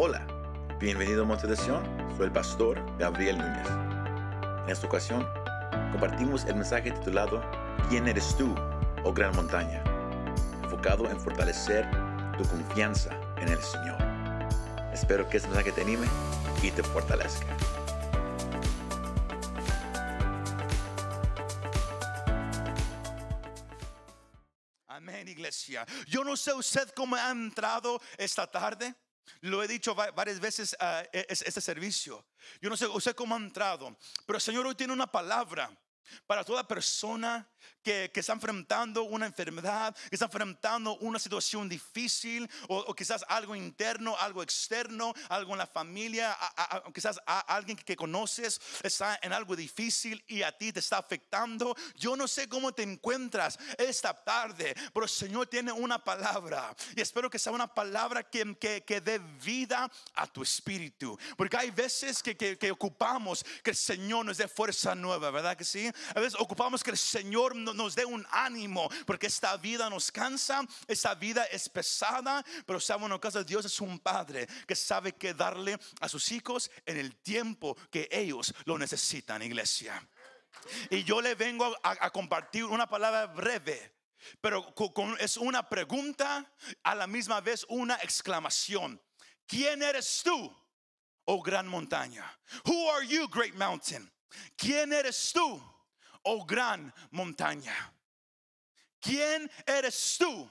Hola, bienvenido a Monte de Sion, soy el pastor Gabriel Núñez. En esta ocasión, compartimos el mensaje titulado ¿Quién eres tú, oh gran montaña? enfocado en fortalecer tu confianza en el Señor. Espero que este mensaje te anime y te fortalezca. Amén, iglesia. Yo no sé usted cómo ha entrado esta tarde. Lo he dicho va- varias veces a este servicio. Yo no sé usted cómo ha entrado, pero el Señor hoy tiene una palabra para toda persona que, que está enfrentando una enfermedad, que está enfrentando una situación difícil o, quizás algo interno, algo externo, algo en la familia, quizás alguien que conoces está en algo difícil y a ti te está afectando. Yo no sé cómo te encuentras esta tarde, pero el Señor tiene una palabra y espero que sea una palabra que, que, que dé vida a tu espíritu. Porque hay veces que, que ocupamos que el Señor nos dé fuerza nueva, ¿verdad que sí? A veces ocupamos que el Señor no- nos dé un ánimo, porque esta vida nos cansa, esta vida es pesada, pero sabe una cosa, Dios es un padre que sabe que darle a sus hijos en el tiempo que ellos lo necesitan, iglesia. Y yo le vengo a, compartir una palabra breve, pero co- con- es una pregunta a la misma vez una exclamación. ¿Quién eres tú, oh gran montaña? Who are you, great mountain? ¿Quién eres tú, oh gran montaña? ¿Quién eres tú?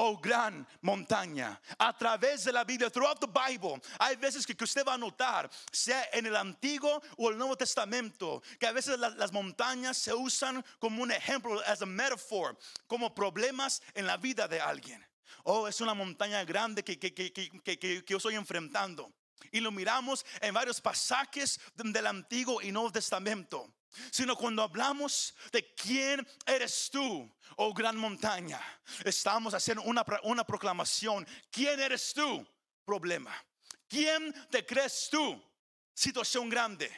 Oh gran montaña, a través de la Biblia, throughout the Bible, hay veces que, usted va a notar, sea en el Antiguo o el Nuevo Testamento, que a veces la- las montañas se usan como un ejemplo, as a metaphor, como problemas en la vida de alguien. Oh, es una montaña grande que, que, que, yo estoy enfrentando. Y lo miramos en varios pasajes de- del Antiguo y Nuevo Testamento. Sino cuando hablamos de quién eres tú, oh gran montaña, estamos haciendo una, una proclamación. ¿Quién eres tú? Problema. ¿Quién te crees tú? Situación grande.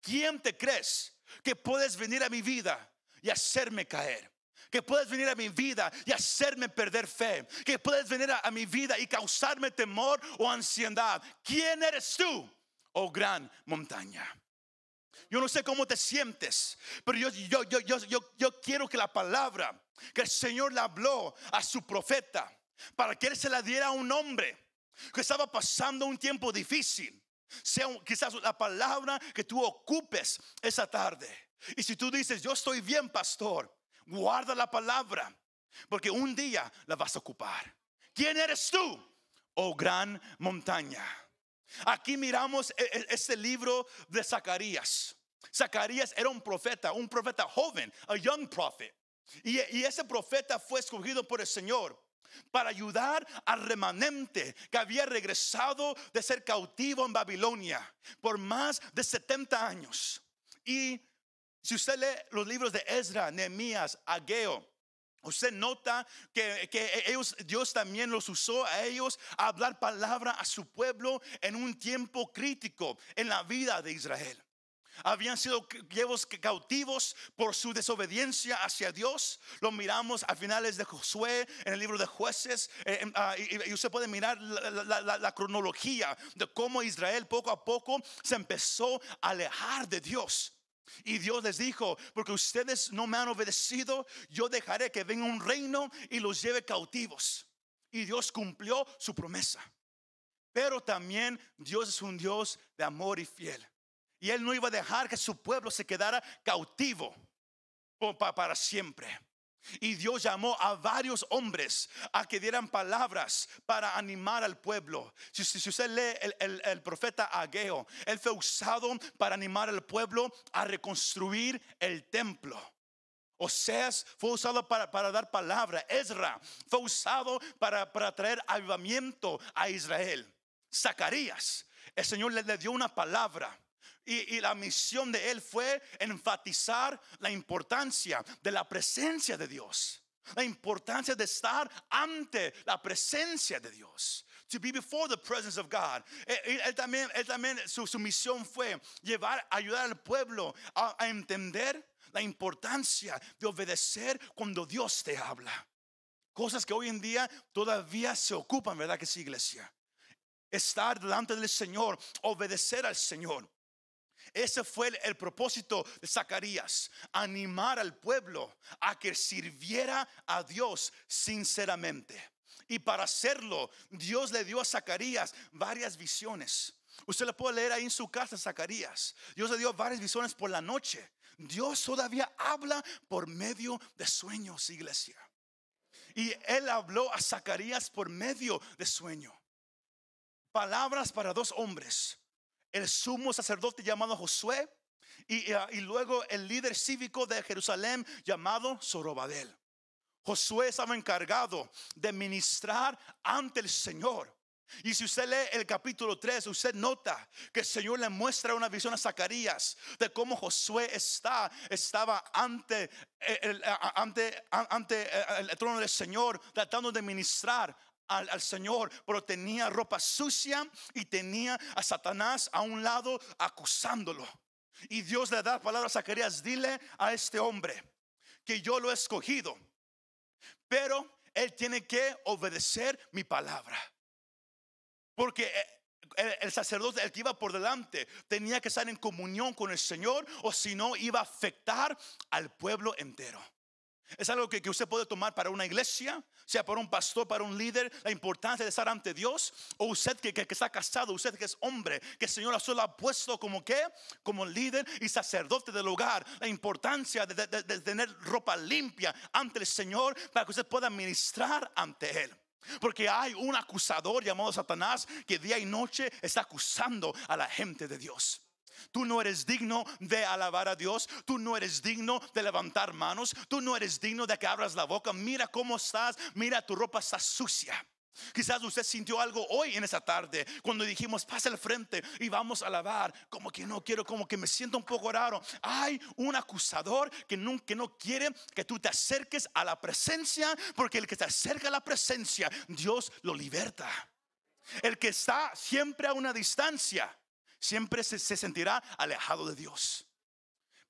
¿Quién te crees que puedes venir a mi vida y hacerme caer? Que puedes venir a mi vida y hacerme perder fe. Que puedes venir a, a mi vida y causarme temor o ansiedad. ¿Quién eres tú, oh gran montaña? Yo no sé cómo te sientes, pero yo, yo, yo, yo, yo, yo quiero que la palabra que el Señor le habló a su profeta, para que él se la diera a un hombre que estaba pasando un tiempo difícil, sea quizás la palabra que tú ocupes esa tarde. Y si tú dices, yo estoy bien, pastor, guarda la palabra, porque un día la vas a ocupar. ¿Quién eres tú, oh gran montaña? Aquí miramos e- e- este libro de Zacarías. Zacarías era un profeta, un profeta joven, a young prophet. Y, y ese profeta fue escogido por el Señor para ayudar al remanente que había regresado de ser cautivo en Babilonia por más de 70 años. Y si usted lee los libros de Ezra, Nehemías, Ageo, Usted nota que, que ellos, Dios también los usó a ellos a hablar palabra a su pueblo en un tiempo crítico en la vida de Israel. Habían sido llevos cautivos por su desobediencia hacia Dios. Lo miramos a finales de Josué, en el libro de jueces. eh, ah, y, usted puede mirar la cronología de cómo Israel poco a poco se empezó a alejar de Dios. Y Dios les dijo, porque ustedes no me han obedecido, yo dejaré que venga un reino y los lleve cautivos. Y Dios cumplió su promesa. Pero también Dios es un Dios de amor y fiel. Y Él no iba a dejar que su pueblo se quedara cautivo para siempre. Y Dios llamó a varios hombres a que dieran palabras para animar al pueblo. Si, usted lee el, profeta Ageo, él fue usado para animar al pueblo a reconstruir el templo. Oseas fue usado para, dar palabra. Ezra fue usado para, para traer avivamiento a Israel. Zacarías, el Señor le dio una palabra. Y, y la misión de él fue enfatizar la importancia de la presencia de Dios. La importancia de estar ante la presencia de Dios. To be before the presence of God. Él, él- también, él también su, su misión fue llevar, ayudar al pueblo a, a entender la importancia de obedecer cuando Dios te habla. Cosas que hoy en día todavía se ocupan, ¿verdad que sí, iglesia? estar delante del Señor, obedecer al Señor. Ese fue el, propósito de Zacarías, animar al pueblo a que sirviera a Dios sinceramente. Y para hacerlo, Dios le dio a Zacarías varias visiones. Usted le puede leer ahí en su casa, Zacarías. Dios le dio varias visiones por la noche. Dios todavía habla por medio de sueños, iglesia. Y él habló a Zacarías por medio de sueño. Palabras para dos hombres. El sumo sacerdote llamado Josué y, y luego el líder cívico de Jerusalén llamado Zorobabel. Josué estaba encargado de ministrar ante el Señor. Y si usted lee el capítulo 3, usted nota que el Señor le muestra una visión a Zacarías de cómo Josué está, estaba ante el, ante, ante el trono del Señor, tratando de ministrar al, Señor, pero tenía ropa sucia y tenía a Satanás a un lado acusándolo. Y Dios le da palabra a Zacarías, dile a este hombre que yo lo he escogido, pero él tiene que obedecer mi palabra. Porque el, sacerdote, el que iba por delante, tenía que estar en comunión con el Señor o si no iba a afectar al pueblo entero. Es algo que, que, usted puede tomar para una iglesia, sea para un pastor, para un líder, la importancia de estar ante Dios, o usted que, que, está casado, usted que es hombre, que el Señor solo ha puesto como que, como líder y sacerdote del hogar, la importancia de, de, de tener ropa limpia ante el Señor para que usted pueda ministrar ante Él. Porque hay un acusador llamado Satanás que día y noche está acusando a la gente de Dios. Tú no eres digno de alabar a Dios. Tú no eres digno de levantar manos. Tú no eres digno de que abras la boca. Mira cómo estás. Mira tu ropa está sucia. Quizás usted sintió algo hoy en esa tarde cuando dijimos pasa al frente y vamos a alabar. Como que no quiero, como que me siento un poco raro. Hay un acusador que que no quiere que tú te acerques a la presencia, porque el que te acerca a la presencia, Dios lo liberta. El que está siempre a una distancia, siempre se, se sentirá alejado de Dios.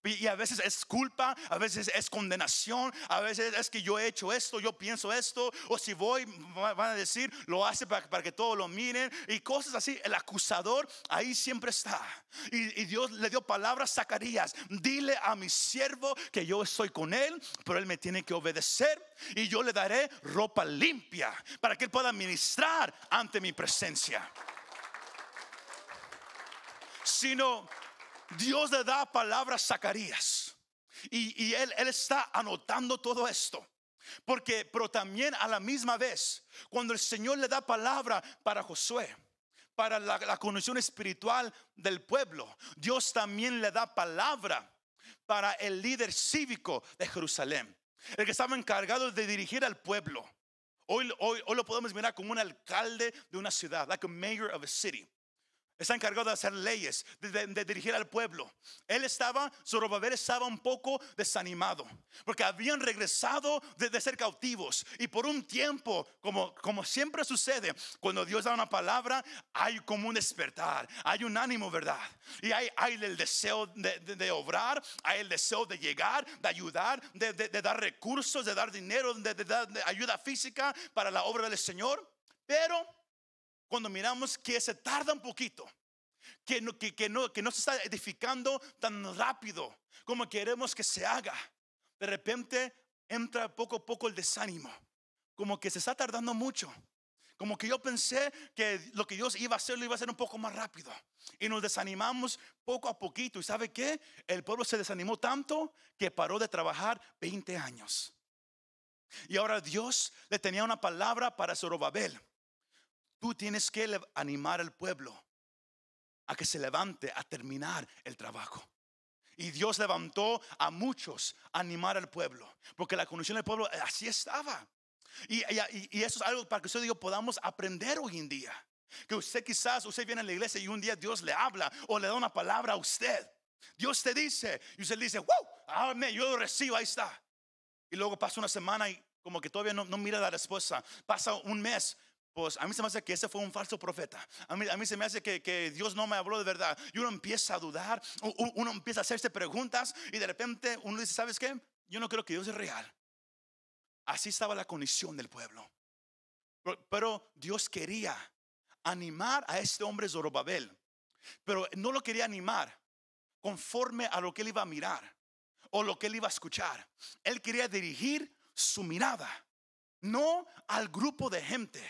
Y a veces es culpa, a veces es condenación, a veces es que yo he hecho esto, yo pienso esto, o si voy, van a decir, lo hace para, para que todos lo miren, y cosas así. El acusador ahí siempre está. Y, y, Dios le dio palabras a Zacarías: dile a mi siervo que yo estoy con él, pero él me tiene que obedecer, y yo le daré ropa limpia para que él pueda ministrar ante mi presencia. Sino Dios le da palabra a Zacarías. Y, él está anotando todo esto. Porque, pero también a la misma vez, cuando el Señor le da palabra para Josué, para la, la condición espiritual del pueblo, Dios también le da palabra para el líder cívico de Jerusalén, el que estaba encargado de dirigir al pueblo. Hoy, hoy, hoy lo podemos mirar como un alcalde de una ciudad, like a mayor of a city. Está encargado de hacer leyes, de, de, de, dirigir al pueblo. Él estaba, Zorobabel estaba un poco desanimado, porque habían regresado de, de, ser cautivos. Y por un tiempo, como, como siempre sucede, cuando Dios da una palabra, hay como un despertar, hay un ánimo, ¿verdad? Y hay, hay el deseo de, obrar, hay el deseo de llegar, de ayudar, de, dar recursos, de dar dinero, de dar ayuda física para la obra del Señor. Pero cuando miramos que se tarda un poquito, que no, que, no, que no se está edificando tan rápido como queremos que se haga, de repente entra poco a poco el desánimo, como que se está tardando mucho. Como que yo pensé que lo que Dios iba a hacer lo iba a hacer un poco más rápido. Y nos desanimamos poco a poquito. ¿Y sabe qué? El pueblo se desanimó tanto que paró de trabajar 20 años. Y ahora Dios le tenía una palabra para Zorobabel. Tú tienes que animar al pueblo a que se levante a terminar el trabajo. Y Dios levantó a muchos a animar al pueblo, porque la condición del pueblo así estaba. Y, eso es algo para que usted digo podamos aprender hoy en día. Que usted quizás, usted viene a la iglesia y un día Dios le habla o le da una palabra a usted. Dios te dice y usted dice, wow, amén, yo lo recibo, ahí está. Y luego pasa una semana y como que todavía no mira la respuesta. Pasa un mes pues a mí se me hace que ese fue un falso profeta. A mí, se me hace que, que, Dios no me habló de verdad. Y uno empieza a dudar, uno empieza a hacerse preguntas y de repente uno dice, ¿sabes qué? Yo no creo que Dios es real. Así estaba la condición del pueblo. Pero, pero Dios quería animar a este hombre Zorobabel, pero no lo quería animar conforme a lo que él iba a mirar o lo que él iba a escuchar. Él quería dirigir su mirada, no al grupo de gente,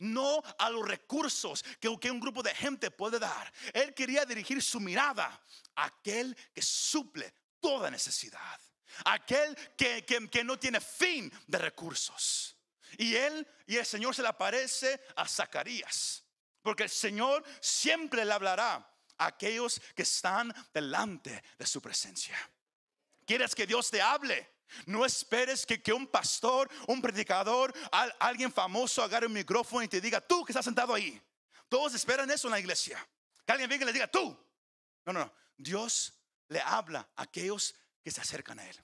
no a los recursos que, un grupo de gente puede dar. Él quería dirigir su mirada a aquel que suple toda necesidad, aquel que, que, que no tiene fin de recursos. Y él y el Señor se le aparece a Zacarías, porque el Señor siempre le hablará a aquellos que están delante de su presencia. ¿Quieres que Dios te hable? No esperes que, un pastor, un predicador, alguien famoso agarre un micrófono y te diga, tú que estás sentado ahí. Todos esperan eso en la iglesia. Que alguien venga y le diga, tú. No, no, no. Dios le habla a aquellos que se acercan a Él.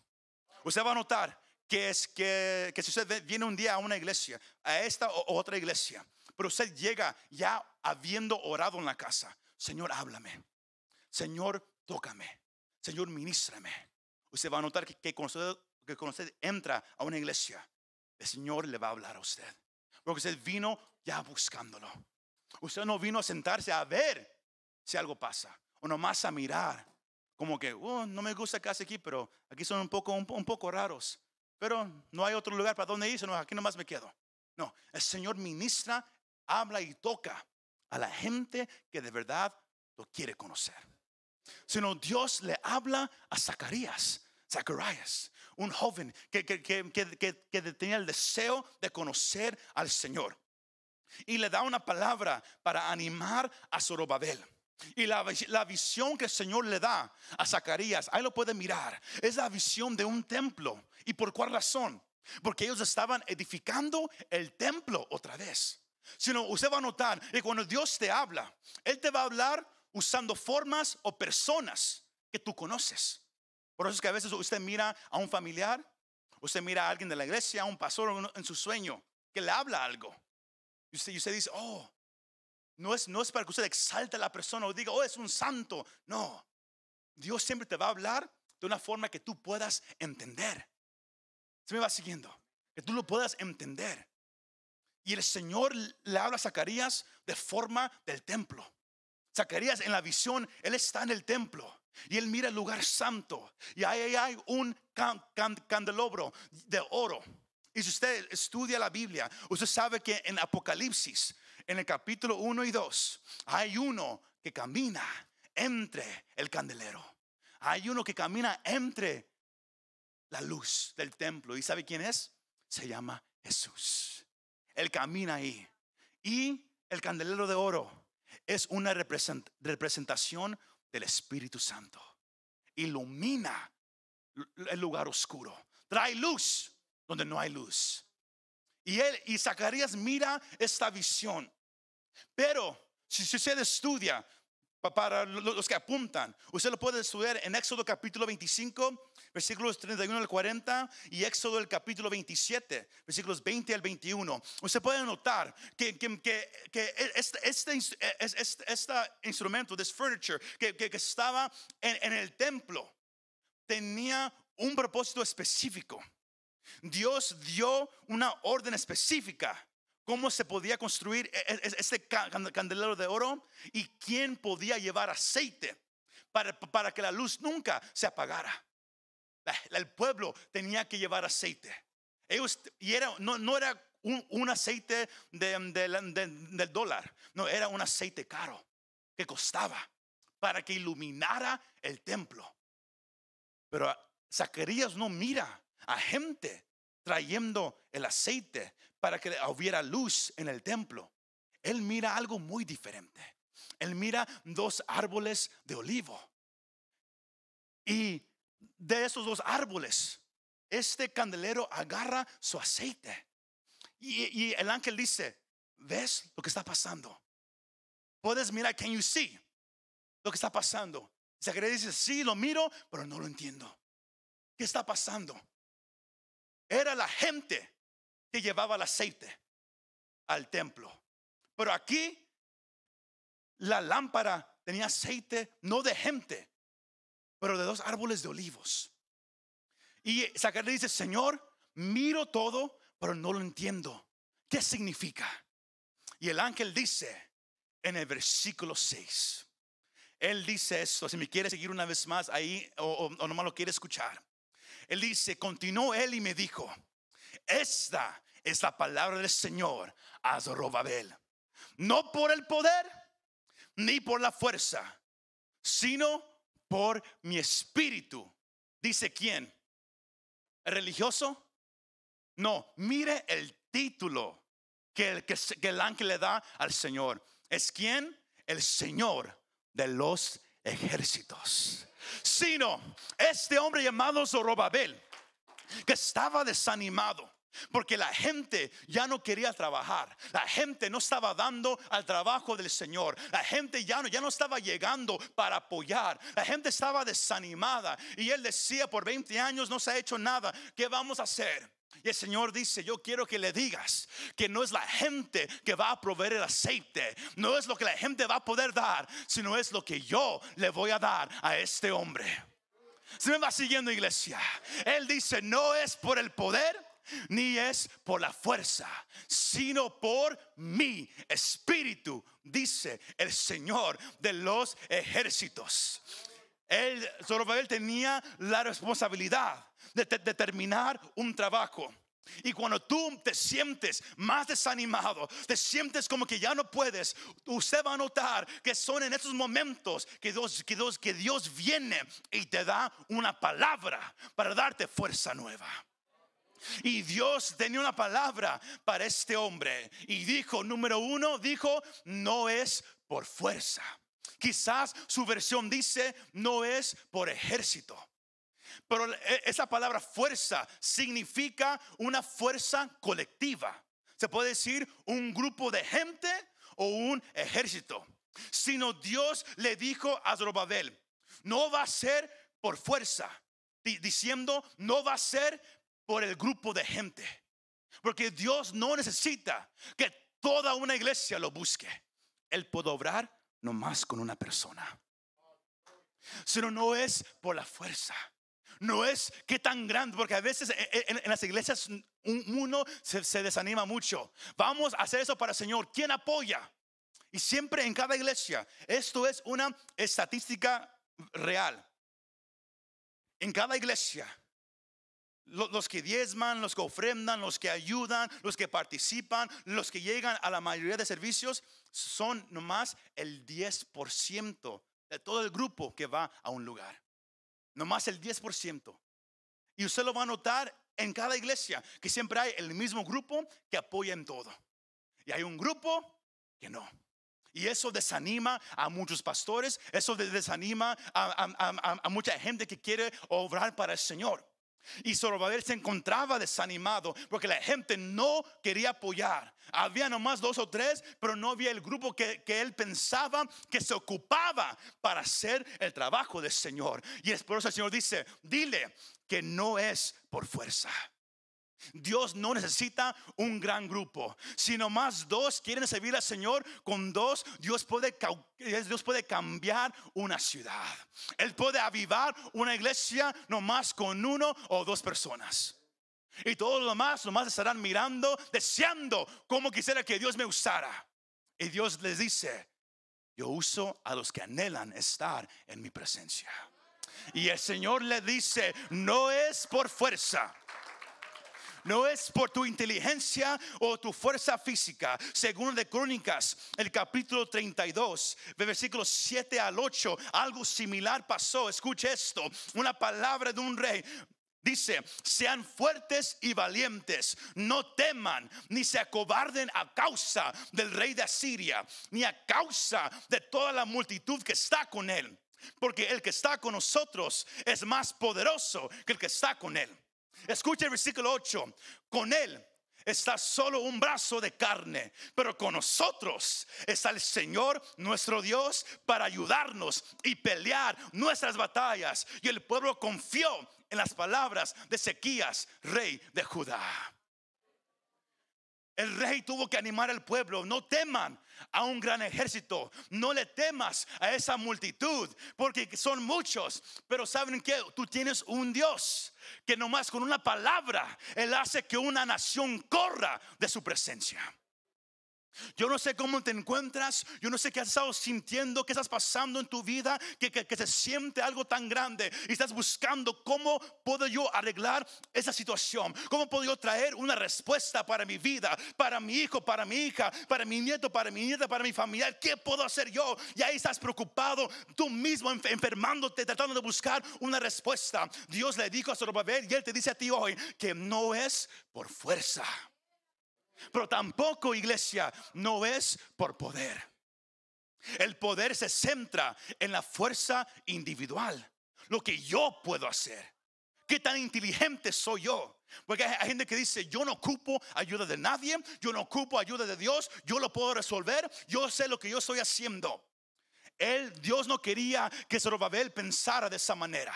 Usted va a notar que es que, que si usted viene un día a una iglesia, a esta o otra iglesia, pero usted llega ya habiendo orado en la casa. Señor, háblame. Señor, tócame. Señor, ministrame. Usted va a notar que, que cuando usted que cuando usted entra a una iglesia, el Señor le va a hablar a usted. Porque usted vino ya buscándolo. Usted no vino a sentarse a ver si algo pasa. O nomás a mirar. Como que, oh, no me gusta casi aquí, pero aquí son un poco, un, poco raros. Pero no hay otro lugar para donde irse, no, aquí nomás me quedo. No, el Señor ministra, habla y toca a la gente que de verdad lo quiere conocer. Sino Dios le habla a Zacarías, Zacarías, un joven que, que, tenía el deseo de conocer al Señor. Y le da una palabra para animar a Zorobabel. Y la, la, visión que el Señor le da a Zacarías, ahí lo puede mirar, es la visión de un templo. ¿Y por cuál razón? Porque ellos estaban edificando el templo otra vez. Sino usted va a notar que cuando Dios te habla, Él te va a hablar usando formas o personas que tú conoces. Por eso es que a veces usted mira a un familiar, usted mira a alguien de la iglesia, a un pastor en su sueño, que le habla algo. Y usted, dice, oh, no es, no es para que usted exalte a la persona o diga, oh, es un santo. No, Dios siempre te va a hablar de una forma que tú puedas entender. Se me va siguiendo, que tú lo puedas entender. Y el Señor le habla a Zacarías de forma del templo. Zacarías en la visión, él está en el templo. Y él mira el lugar santo. Y ahí hay un candelabro de oro. Y si usted estudia la Biblia, usted sabe que en Apocalipsis, en el capítulo 1 y 2, hay uno que camina entre el candelero. Hay uno que camina entre la luz del templo. ¿Y sabe quién es? Se llama Jesús. Él camina ahí. Y el candelero de oro es una representación del Espíritu Santo. Ilumina el lugar oscuro. Trae luz donde no hay luz. Y él y Zacarías mira esta visión. Pero si usted estudia para los que apuntan, usted lo puede estudiar en Éxodo capítulo 25 versículos 31 al 40 y Éxodo el capítulo 27, versículos 20 al 21. Usted puede notar que, este, este, instrumento, this furniture, que, estaba en, el templo, tenía un propósito específico. Dios dio una orden específica cómo se podía construir e, e, este candelero de oro y quién podía llevar aceite para que la luz nunca se apagara el pueblo tenía que llevar aceite. Ellos, y era, no, no era un, aceite del dólar, no, era un aceite caro que costaba para que iluminara el templo. Pero Zacarías no mira a gente trayendo el aceite para que hubiera luz en el templo. Él mira algo muy diferente. Él mira dos árboles de olivo. Y de esos dos árboles, este candelero agarra su aceite. Y, el ángel dice, ¿ves lo que está pasando? Puedes mirar, can you see lo que está pasando? Zacarías dice, sí, lo miro, pero no lo entiendo. ¿Qué está pasando? Era la gente que llevaba el aceite al templo. Pero aquí la lámpara tenía aceite no de gente, pero de dos árboles de olivos. Y Zacarías dice, Señor, miro todo, pero no lo entiendo. ¿Qué significa? Y el ángel dice, en el versículo 6. Él dice esto, si me quiere seguir una vez más ahí o, o, o nomás lo quiere escuchar. Él dice, continuó él y me dijo, esta es la palabra del Señor a Zorobabel. No por el poder ni por la fuerza, sino por mi espíritu. Dice quién? ¿El religioso? No, mire el título que el, que, que el ángel le da al Señor. ¿Es quién? El Señor de los ejércitos. Sino este hombre llamado Zorobabel, que estaba desanimado. Porque la gente ya no quería trabajar. La gente no estaba dando al trabajo del Señor. La gente ya no, ya no estaba llegando para apoyar. La gente estaba desanimada. Y él decía, por 20 años no se ha hecho nada. ¿Qué vamos a hacer? Y el Señor dice, yo quiero que le digas que no es la gente que va a proveer el aceite, no es lo que la gente va a poder dar, sino es lo que yo le voy a dar a este hombre. Se me va siguiendo iglesia. Él dice, no es por el poder, ni es por la fuerza, sino por mi espíritu, dice el Señor de los ejércitos. Él, Zorobabel tenía la responsabilidad de, de, de terminar un trabajo. Y cuando tú te sientes más desanimado, te sientes como que ya no puedes, usted va a notar que son en esos momentos que Dios, que Dios, que Dios viene y te da una palabra para darte fuerza nueva. Y Dios tenía una palabra para este hombre. Y dijo, número uno, dijo, no es por fuerza. Quizás su versión dice, no es por ejército. Pero esa palabra fuerza significa una fuerza colectiva. Se puede decir un grupo de gente o un ejército. Sino Dios le dijo a Zorobabel, no va a ser por fuerza, diciendo, no va a ser por el grupo de gente. Porque Dios no necesita que toda una iglesia lo busque. Él puede obrar nomás con una persona. Sino no es por la fuerza. No es que tan grande, porque a veces en, las iglesias uno se, se, desanima mucho. Vamos a hacer eso para el Señor. ¿Quién apoya? Y siempre en cada iglesia, esto es una estadística real. En cada iglesia, los que diezman, los que ofrendan, los que ayudan, los que participan, los que llegan a la mayoría de servicios, son nomás el 10% de todo el grupo que va a un lugar. Nomás el 10%. Y usted lo va a notar en cada iglesia, que siempre hay el mismo grupo que apoya en todo. Y hay un grupo que no. Y eso desanima a muchos pastores, eso desanima a, a, mucha gente que quiere obrar para el Señor. Y Zorobabel se encontraba desanimado porque la gente no quería apoyar. Había nomás dos o tres, pero no había el grupo que, que, él pensaba que se ocupaba para hacer el trabajo del Señor. Y es por eso el Señor dice, dile que no es por fuerza. Dios no necesita un gran grupo. sino más dos quieren servir al Señor, con dos Dios puede, Dios puede cambiar una ciudad. Él puede avivar una iglesia nomás con uno o dos personas. Y todos los demás nomás estarán mirando, deseando como quisiera que Dios me usara. Y Dios les dice, yo uso a los que anhelan estar en mi presencia. Y el Señor le dice, no es por fuerza no es por tu inteligencia o tu fuerza física. Según de Crónicas, el capítulo 32, de versículos 7 al 8, algo similar pasó. Escuche esto, una palabra de un rey. Dice, sean fuertes y valientes, no teman ni se acobarden a causa del rey de Asiria, ni a causa de toda la multitud que está con él. Porque el que está con nosotros es más poderoso que el que está con él. Escucha el versículo 8. Con él está solo un brazo de carne, pero con nosotros está el Señor nuestro Dios para ayudarnos y pelear nuestras batallas. Y el pueblo confió en las palabras de Ezequías, rey de Judá. El rey tuvo que animar al pueblo, no teman a un gran ejército, no le temas a esa multitud, porque son muchos, pero saben que tú tienes un Dios que nomás con una palabra, Él hace que una nación corra de su presencia. Yo no sé cómo te encuentras, yo no sé qué has estado sintiendo, qué estás pasando en tu vida, que, se siente algo tan grande y estás buscando cómo puedo yo arreglar esa situación, cómo puedo yo traer una respuesta para mi vida, para mi hijo, para mi hija, para mi nieto, para mi nieta, para mi familia, ¿qué puedo hacer yo? Y ahí estás preocupado, tú mismo enfermándote, tratando de buscar una respuesta. Dios le dijo a Zorobabel y él te dice a ti hoy que no es por fuerza pero tampoco, iglesia, no es por poder. El poder se centra en la fuerza individual, lo que yo puedo hacer. ¿Qué tan inteligente soy yo? Porque hay gente que dice, yo no ocupo ayuda de nadie, yo no ocupo ayuda de Dios, yo lo puedo resolver, yo sé lo que yo estoy haciendo. Él, Dios no quería que Zorobabel pensara de esa manera.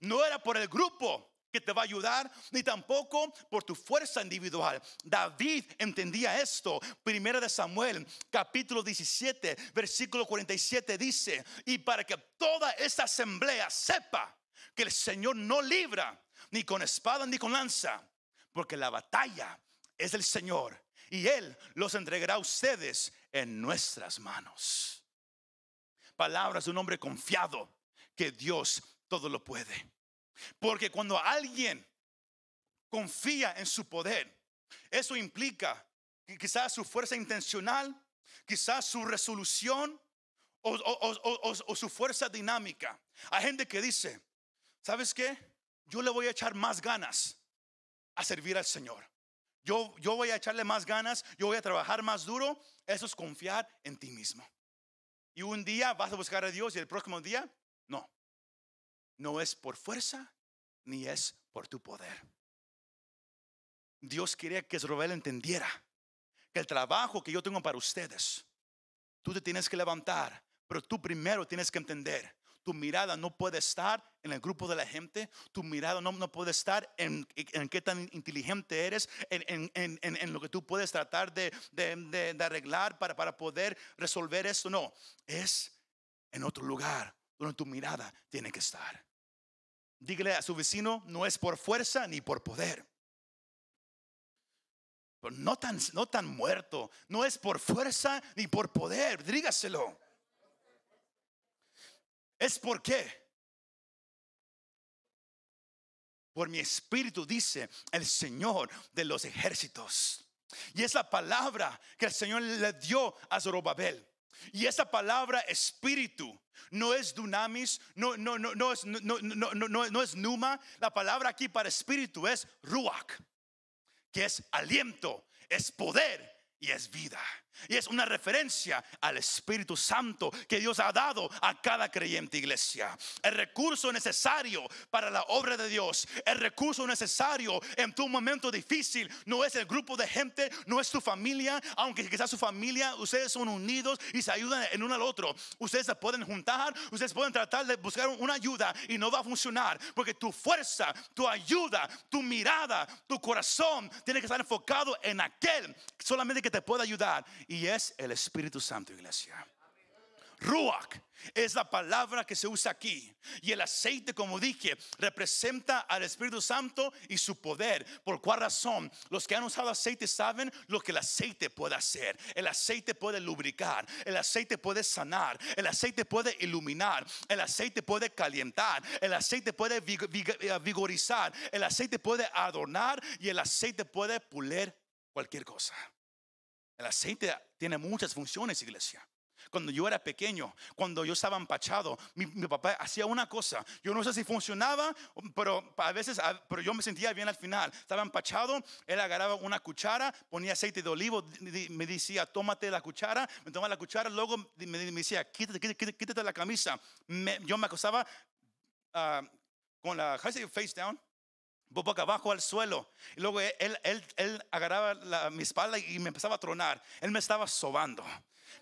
No era por el grupo, te va a ayudar, ni tampoco por tu fuerza individual. David entendía esto. Primera de Samuel, capítulo 17, versículo 47 dice, y para que toda esta asamblea sepa que el Señor no libra ni con espada ni con lanza, porque la batalla es del Señor y Él los entregará a ustedes en nuestras manos. Palabras de un hombre confiado que Dios todo lo puede. Porque cuando alguien confía en su poder, eso implica que quizás su fuerza intencional, quizás su resolución o, su fuerza dinámica. Hay gente que dice, ¿sabes qué? Yo le voy a echar más ganas a servir al Señor. Yo, yo voy a echarle más ganas, yo voy a trabajar más duro. Eso es confiar en ti mismo. Y un día vas a buscar a Dios y el próximo día, no. No es por fuerza ni es por tu poder. Dios quería que Zorobabel entendiera que el trabajo que yo tengo para ustedes, tú te tienes que levantar, pero tú primero tienes que entender. Tu mirada no puede estar en el grupo de la gente. Tu mirada no, no puede estar en, en, qué tan inteligente eres, en, en, en lo que tú puedes tratar de, de, de arreglar para, para poder resolver esto. No, es en otro lugar donde tu mirada tiene que estar. Dígale a su vecino, no es por fuerza ni por poder. No tan, no tan muerto, no es por fuerza ni por poder, dígaselo. Es por qué. Por mi espíritu, dice el Señor de los ejércitos. Y es la palabra que el Señor le dio a Zorobabel. Y esa palabra espíritu no es dunamis, no, no, no, no, es, no, no, no, no es numa. La palabra aquí para espíritu es ruach, que es aliento, es poder y es vida. Y es una referencia al Espíritu Santo que Dios ha dado a cada creyente iglesia. El recurso necesario para la obra de Dios, el recurso necesario en tu momento difícil, no es el grupo de gente, no es tu familia, aunque quizás su familia, ustedes son unidos y se ayudan en uno al otro. Ustedes se pueden juntar, ustedes pueden tratar de buscar una ayuda y no va a funcionar porque tu fuerza, tu ayuda, tu mirada, tu corazón tiene que estar enfocado en aquel solamente que te puede ayudar y es el Espíritu Santo, iglesia. Ruach es la palabra que se usa aquí. Y el aceite, como dije, representa al Espíritu Santo y su poder. ¿Por cuál razón? Los que han usado aceite saben lo que el aceite puede hacer. El aceite puede lubricar, el aceite puede sanar, el aceite puede iluminar, el aceite puede calentar, el aceite puede eh, vigorizar, el aceite puede adornar y el aceite puede pulir cualquier cosa. El aceite tiene muchas funciones, iglesia. Cuando yo era pequeño, cuando yo estaba empachado, mi, papá hacía una cosa. Yo no sé si funcionaba, pero a veces, pero yo me sentía bien al final. Estaba empachado, él agarraba una cuchara, ponía aceite de olivo, me decía, tómate la cuchara, me tomaba la cuchara, luego me, decía, quítate, quítate, quítate la camisa. yo me acostaba uh, con la face down, boca abajo al suelo. Y luego él, él, él agarraba mi espalda y me empezaba a tronar. Él me estaba sobando.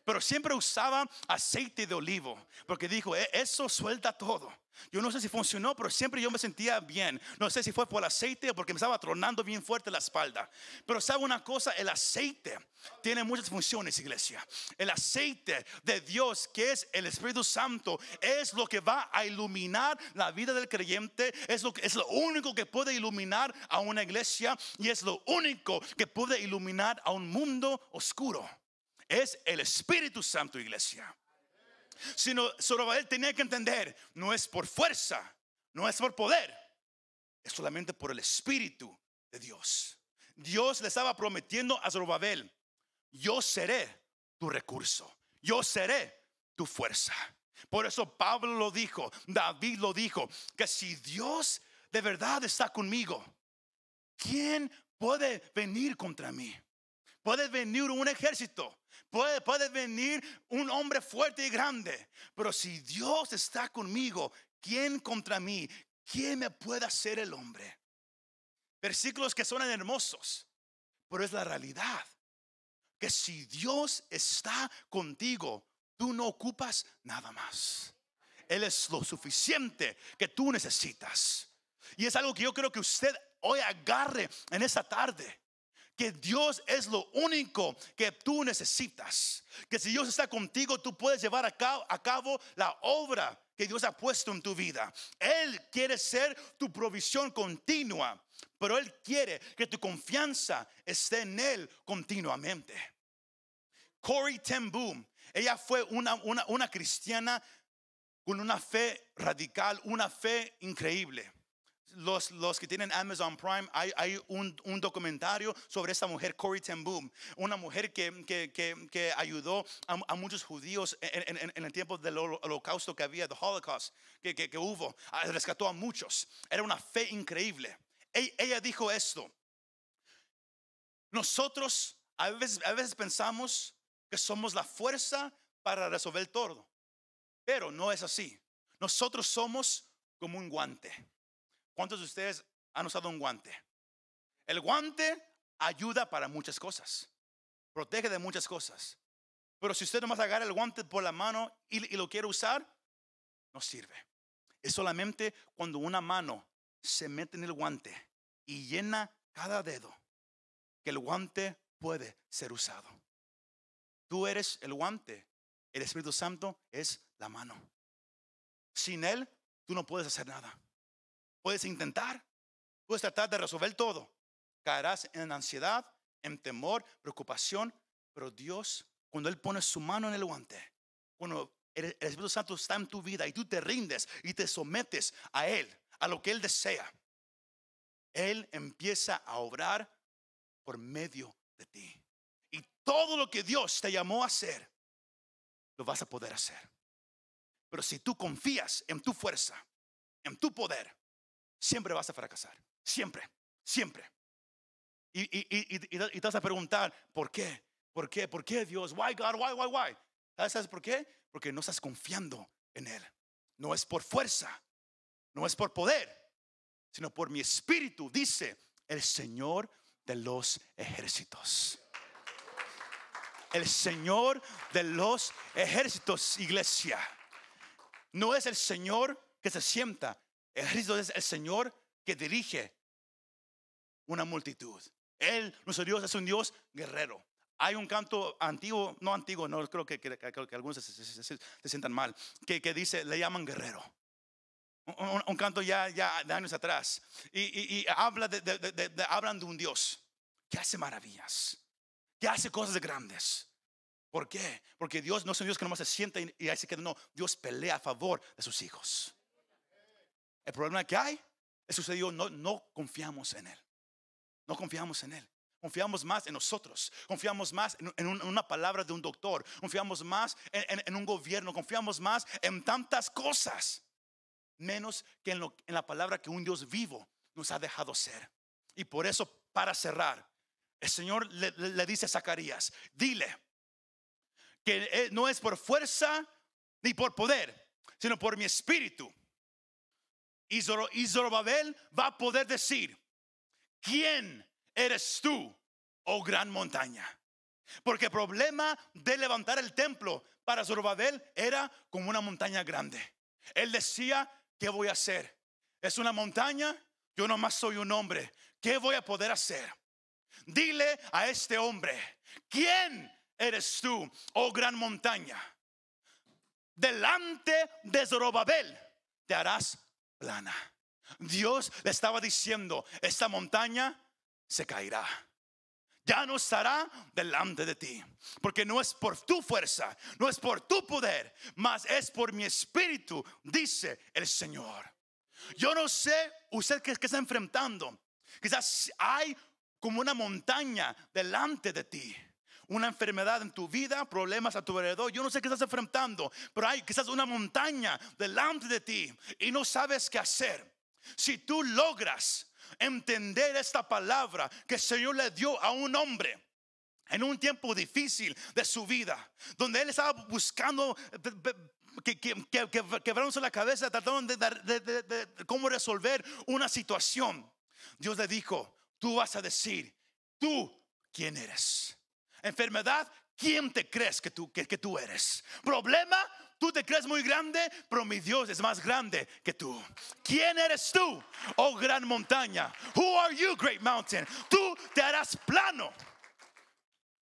Pero siempre usaba aceite de olivo, porque dijo, e, eso suelta todo. Yo no sé si funcionó, pero siempre yo me sentía bien. No sé si fue por el aceite o porque me estaba tronando bien fuerte la espalda. Pero sabe una cosa, el aceite tiene muchas funciones, iglesia. El aceite de Dios, que es el Espíritu Santo, es lo que va a iluminar la vida del creyente. Es lo, es lo único que puede iluminar a una iglesia y es lo único que puede iluminar a un mundo oscuro. Es el Espíritu Santo, iglesia. Sino Zorobabel tenía que entender, no es por fuerza, no es por poder, es solamente por el Espíritu de Dios. Dios le estaba prometiendo a Zorobabel, yo seré tu recurso, yo seré tu fuerza. Por eso Pablo lo dijo, David lo dijo, que si Dios de verdad está conmigo, ¿quién puede venir contra mí? Puede venir un ejército, puede, venir un hombre fuerte y grande, pero si Dios está conmigo, ¿quién contra mí? ¿Quién me puede hacer el hombre? Versículos que suenan hermosos, pero es la realidad. Que si Dios está contigo, tú no ocupas nada más. Él es lo suficiente que tú necesitas. Y es algo que yo creo que usted hoy agarre en esta tarde. Que Dios es lo único que tú necesitas. Que si Dios está contigo, tú puedes llevar a cabo, la obra que Dios ha puesto en tu vida. Él quiere ser tu provisión continua, pero Él quiere que tu confianza esté en Él continuamente. Corey Ten Boom, ella fue una, una cristiana con una fe radical, una fe increíble los, los que tienen Amazon Prime, hay, hay un, un, documentario sobre esta mujer, Corey Ten Boom, una mujer que, que, que, ayudó a, muchos judíos en, el tiempo del holocausto que había, the Holocaust, que, que, hubo, ah, rescató a muchos. Era una fe increíble. Ella, ella dijo esto, nosotros a veces, a veces pensamos que somos la fuerza para resolver todo, pero no es así. Nosotros somos como un guante. ¿Cuántos de ustedes han usado un guante? El guante ayuda para muchas cosas, protege de muchas cosas. Pero si usted nomás agarra el guante por la mano y, y lo quiere usar, no sirve. Es solamente cuando una mano se mete en el guante y llena cada dedo que el guante puede ser usado. Tú eres el guante, el Espíritu Santo es la mano. Sin Él, tú no puedes hacer nada. Puedes intentar, puedes tratar de resolver todo. Caerás en ansiedad, en temor, preocupación, pero Dios, cuando Él pone su mano en el guante, cuando el Espíritu Santo está en tu vida y tú te rindes y te sometes a Él, a lo que Él desea, Él empieza a obrar por medio de ti. Y todo lo que Dios te llamó a hacer, lo vas a poder hacer. Pero si tú confías en tu fuerza, en tu poder, siempre vas a fracasar. Siempre, siempre. Y, y, y, y, te vas a preguntar, ¿por qué? ¿Por qué? ¿Por qué Dios? Why God? Why, why, why? ¿Sabes por qué? Porque no estás confiando en Él. No es por fuerza, no es por poder, sino por mi espíritu, dice el Señor de los ejércitos. El Señor de los ejércitos, iglesia. No es el Señor que se sienta ejército es el Señor que dirige una multitud. Él, nuestro Dios, es un Dios guerrero. Hay un canto antiguo, no antiguo, no creo que, que, algunos se, sientan mal, que, que, dice, le llaman guerrero. Un, canto ya, ya de años atrás. Y, y, habla de, hablan de un Dios que hace maravillas, que hace cosas grandes. ¿Por qué? Porque Dios no es un Dios que nomás se sienta y, y ahí se queda. No, Dios pelea a favor de sus hijos. El problema que hay es sucedió, no, no confiamos en Él. No confiamos en Él. Confiamos más en nosotros, confiamos más en, una palabra de un doctor, confiamos más en, un gobierno, confiamos más en tantas cosas, menos que en, la palabra que un Dios vivo nos ha dejado ser. Y por eso, para cerrar, el Señor le, le dice a Zacarías, dile que eh, no es por fuerza ni por poder, sino por mi espíritu y Zorobabel va a poder decir, ¿quién eres tú, oh gran montaña? Porque el problema de levantar el templo para Zorobabel era como una montaña grande. Él decía, ¿qué voy a hacer? Es una montaña, yo nomás soy un hombre. ¿Qué voy a poder hacer? Dile a este hombre, ¿quién eres tú, oh gran montaña? Delante de Zorobabel te harás Dios le estaba diciendo, esta montaña se caerá. ya no estará delante de ti. Porque no es por tu fuerza, no es por tu poder, mas es por mi espíritu, dice el Señor. Yo no sé usted que, está enfrentando. Quizás hay como una montaña delante de ti una enfermedad en tu vida, problemas a tu alrededor. Yo no sé qué estás enfrentando, pero hay quizás una montaña delante de ti y no sabes qué hacer. Si tú logras entender esta palabra que el Señor le dio a un hombre en un tiempo difícil de su vida, donde él estaba buscando que, que, la cabeza, tratando de, de, cómo resolver una situación. Dios le dijo, tú vas a decir, tú quién eres. Enfermedad, ¿quién te crees que tú, que, tú eres? Problema, Tú te crees muy grande, pero mi Dios es más grande que tú. ¿Quién eres tú, oh gran montaña? Who are you, great mountain? Tú te harás plano.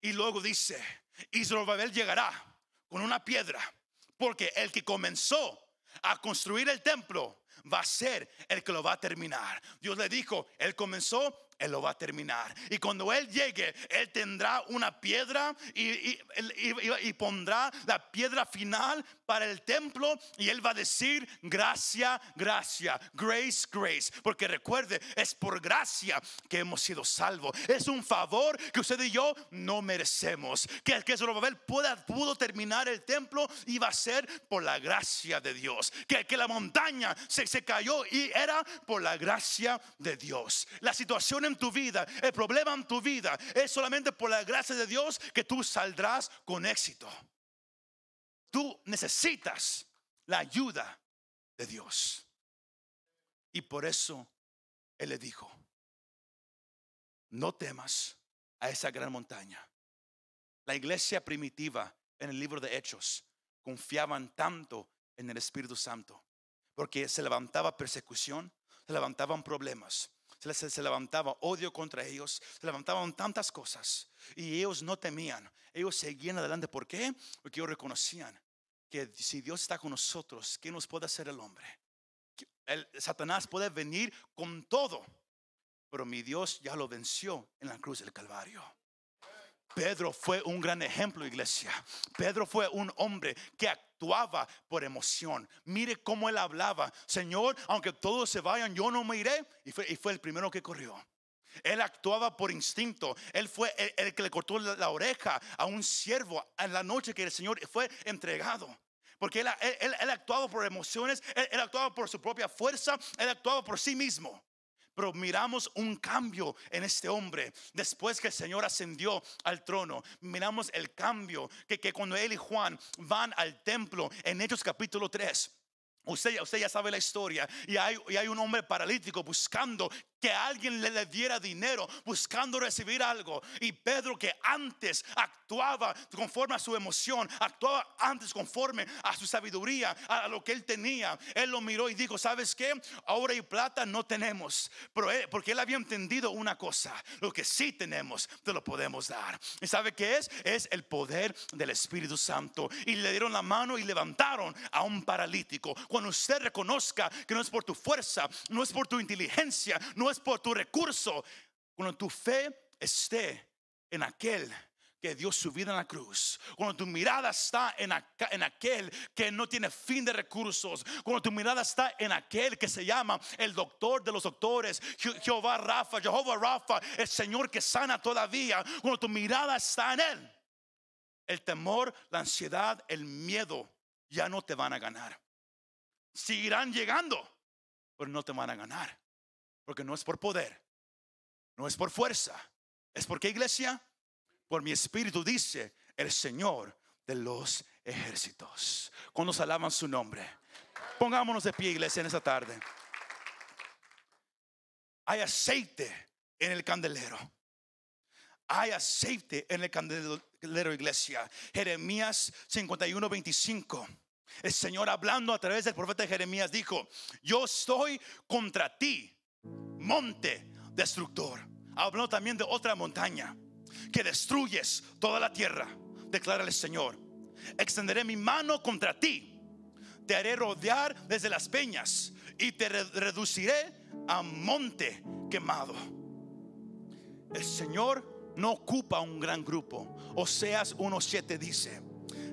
Y luego dice, Israel llegará con una piedra, porque el que comenzó a construir el templo va a ser el que lo va a terminar. Dios le dijo, él comenzó él lo va a terminar. Y cuando Él llegue, Él tendrá una piedra y, y, pondrá la piedra final para el templo y Él va a decir gracia, gracia, grace, grace. Porque recuerde, es por gracia que hemos sido salvos. Es un favor que usted y yo no merecemos. Que, que Zorobabel pueda, pudo terminar el templo y va a ser por la gracia de Dios. Que, que la montaña se, se cayó y era por la gracia de Dios. La situación en tu vida, el problema en tu vida, es solamente por la gracia de Dios que tú saldrás con éxito. Tú necesitas la ayuda de Dios. Y por eso Él le dijo, no temas a esa gran montaña. La iglesia primitiva en el libro de Hechos confiaban tanto en el Espíritu Santo, porque se levantaba persecución, se levantaban problemas, se, levantaba odio contra ellos, se levantaban tantas cosas y ellos no temían, ellos seguían adelante. ¿Por qué? Porque ellos reconocían que si Dios está con nosotros, ¿qué nos puede hacer el hombre? El, Satanás puede venir con todo, pero mi Dios ya lo venció en la cruz del Calvario. Pedro fue un gran ejemplo, iglesia. Pedro fue un hombre que actuaba por emoción. Mire cómo él hablaba. Señor, aunque todos se vayan, yo no me iré. Y fue, y fue el primero que corrió. Él actuaba por instinto. Él fue el, que le cortó la, oreja a un siervo en la noche que el Señor fue entregado. Porque él, él, actuaba por emociones, él actuaba por su propia fuerza, él actuaba por sí mismo. Pero miramos un cambio en este hombre después que el Señor ascendió al trono. Miramos el cambio que, que cuando él y Juan van al templo en Hechos capítulo 3. Usted, usted, ya sabe la historia. Y hay, y hay, un hombre paralítico buscando que alguien le, diera dinero, buscando recibir algo. Y Pedro, que antes actuaba conforme a su emoción, actuaba antes conforme a su sabiduría, a, lo que él tenía. Él lo miró y dijo: ¿Sabes qué? Oro y plata no tenemos. Pero porque él había entendido una cosa: lo que sí tenemos, te lo podemos dar. ¿Y sabe qué es? Es el poder del Espíritu Santo. Y le dieron la mano y levantaron a un paralítico. Cuando usted reconozca que no es por tu fuerza, no es por tu inteligencia, no es por tu recurso. Cuando tu fe esté en aquel que dio su vida en la cruz, cuando tu mirada está en, en, aquel que no tiene fin de recursos, cuando tu mirada está en aquel que se llama el doctor de los doctores, Jehová Rafa, Jehová Rafa, el Señor que sana todavía, cuando tu mirada está en Él, el temor, la ansiedad, el miedo ya no te van a ganar. Seguirán llegando, pero no te van a ganar. Porque no es por poder, no es por fuerza. ¿Es porque iglesia? Por mi espíritu dice el Señor de los ejércitos. Cuando se alaban su nombre. Pongámonos de pie, iglesia, en esta tarde. Hay aceite en el candelero. Hay aceite en el candelero, iglesia. Jeremías 51, 25. El Señor hablando a través del profeta Jeremías dijo, yo estoy contra ti monte destructor. Habló también de otra montaña que destruyes toda la tierra, declara el Señor. Extenderé mi mano contra ti, te haré rodear desde las peñas y te reduciré a monte quemado. El Señor no ocupa un gran grupo. Oseas 1.7 dice,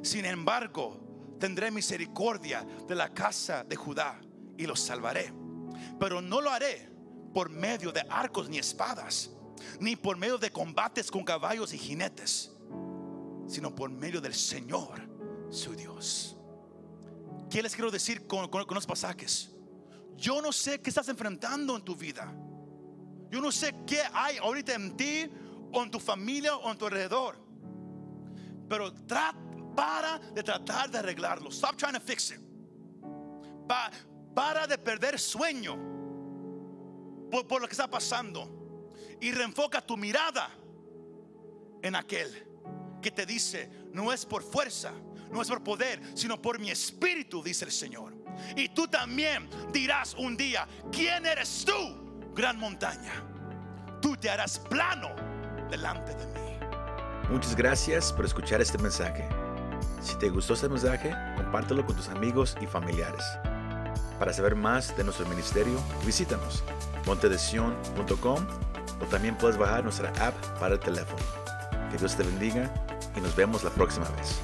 sin embargo, tendré misericordia de la casa de Judá y los salvaré. Pero no lo haré por medio de arcos ni espadas, ni por medio de combates con caballos y jinetes, sino por medio del Señor, su Dios. ¿Qué les quiero decir con, con los pasajes? Yo no sé qué estás enfrentando en tu vida. Yo no sé qué hay ahorita en ti en tu familia o en tu alrededor. Pero para de tratar de arreglarlo. Stop trying to fix it. para de perder sueño por, lo que está pasando. Y reenfoca tu mirada en aquel que te dice, no es por fuerza, no es por poder, sino por mi espíritu, dice el Señor. Y tú también dirás un día, ¿quién eres tú, gran montaña? Tú te harás plano delante de mí. Muchas gracias por escuchar este mensaje. Si te gustó este mensaje, compártelo con tus amigos y familiares. Para saber más de nuestro ministerio, visítanos montedesion.com o también puedes bajar nuestra app para el teléfono. Que Dios te bendiga y nos vemos la próxima vez.